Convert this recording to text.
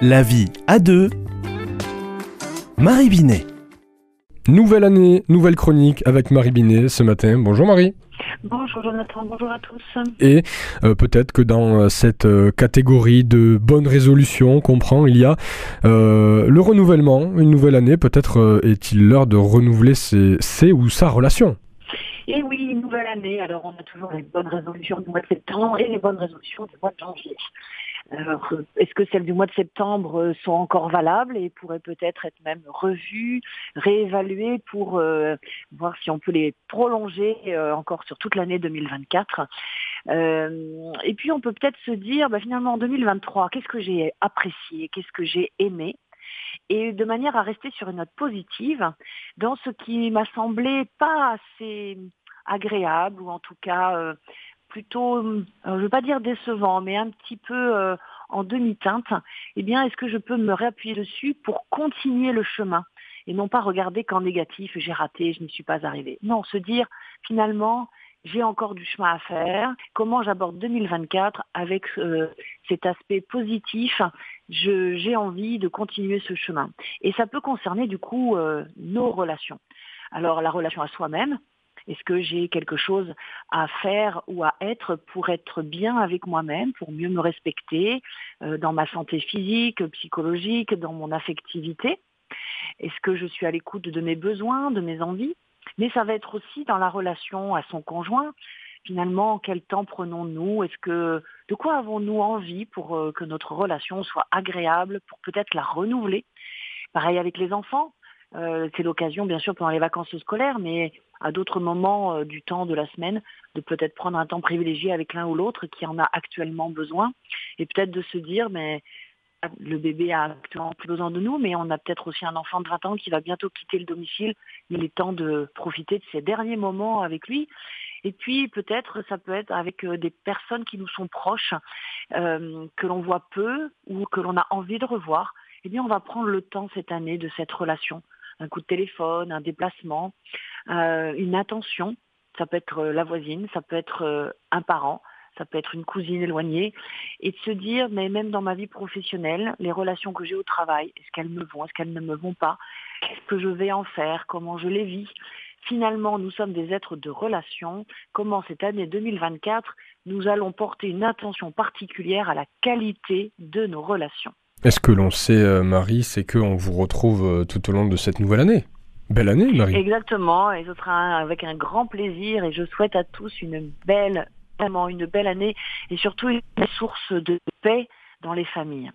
La vie à deux. Marie Binet. Nouvelle année, nouvelle chronique avec Marie Binet ce matin. Bonjour Marie. Bonjour Jonathan, bonjour à tous. Et euh, peut-être que dans euh, cette euh, catégorie de bonnes résolutions qu'on prend, il y a le renouvellement, une nouvelle année. Peut-être est-il l'heure de renouveler ses, ou sa relation? Et oui, une nouvelle année. Alors on a toujours les bonnes résolutions du mois de septembre et les bonnes résolutions du mois de janvier. Alors, est-ce que celles du mois de septembre euh, sont encore valables et pourraient peut-être être même revues, réévaluées pour euh, voir si on peut les prolonger euh, encore sur toute l'année 2024 Et puis, on peut peut-être se dire, bah, finalement, en 2023, qu'est-ce que j'ai apprécié, qu'est-ce que j'ai aimé? Et de manière à rester sur une note positive dans ce qui m'a semblé pas assez agréable ou en tout cas plutôt, euh, je ne veux pas dire décevant, mais un petit peu euh, en demi-teinte, eh bien, est-ce que je peux me réappuyer dessus pour continuer le chemin et non pas regarder qu'en négatif, j'ai raté, je n'y suis pas arrivé. Non, se dire, finalement, j'ai encore du chemin à faire. Comment j'aborde 2024 avec euh, cet aspect positif J'ai envie de continuer ce chemin. Et ça peut concerner du coup nos relations. Alors la relation à soi-même, est-ce que j'ai quelque chose à faire ou à être pour être bien avec moi-même, pour mieux me respecter euh, dans ma santé physique, psychologique, dans mon affectivité? Est-ce que je suis à l'écoute de mes besoins, de mes envies? Mais ça va être aussi dans la relation à son conjoint. Finalement, quel temps prenons-nous? Est-ce que de quoi avons-nous envie pour euh, que notre relation soit agréable, pour peut-être la renouveler? Pareil avec les enfants. Euh, c'est l'occasion, bien sûr, pendant les vacances scolaires, mais à d'autres moments euh, du temps de la semaine, de peut-être prendre un temps privilégié avec l'un ou l'autre qui en a actuellement besoin, et peut-être de se dire, mais le bébé a actuellement plus besoin de nous, mais on a peut-être aussi un enfant de 20 ans qui va bientôt quitter le domicile. Il est temps de profiter de ces derniers moments avec lui. Et puis peut-être ça peut être avec euh, des personnes qui nous sont proches, que l'on voit peu ou que l'on a envie de revoir. Eh bien, on va prendre le temps cette année de cette relation un coup de téléphone, un déplacement, euh, une attention. Ça peut être euh, la voisine, ça peut être euh, un parent, ça peut être une cousine éloignée, et de se dire, mais même dans ma vie professionnelle, les relations que j'ai au travail, est-ce qu'elles me vont, est-ce qu'elles ne me vont pas, qu'est-ce que je vais en faire, comment je les vis? Finalement, nous sommes des êtres de relation. Comment cette année 2024, nous allons porter une attention particulière à la qualité de nos relations? Est-ce que l'on sait, euh, Marie, c'est qu'on vous retrouve euh, tout au long de cette nouvelle année? Belle année, Marie. Exactement, et ce sera avec un grand plaisir, et je souhaite à tous une belle, vraiment une belle année, et surtout une source de paix dans les familles.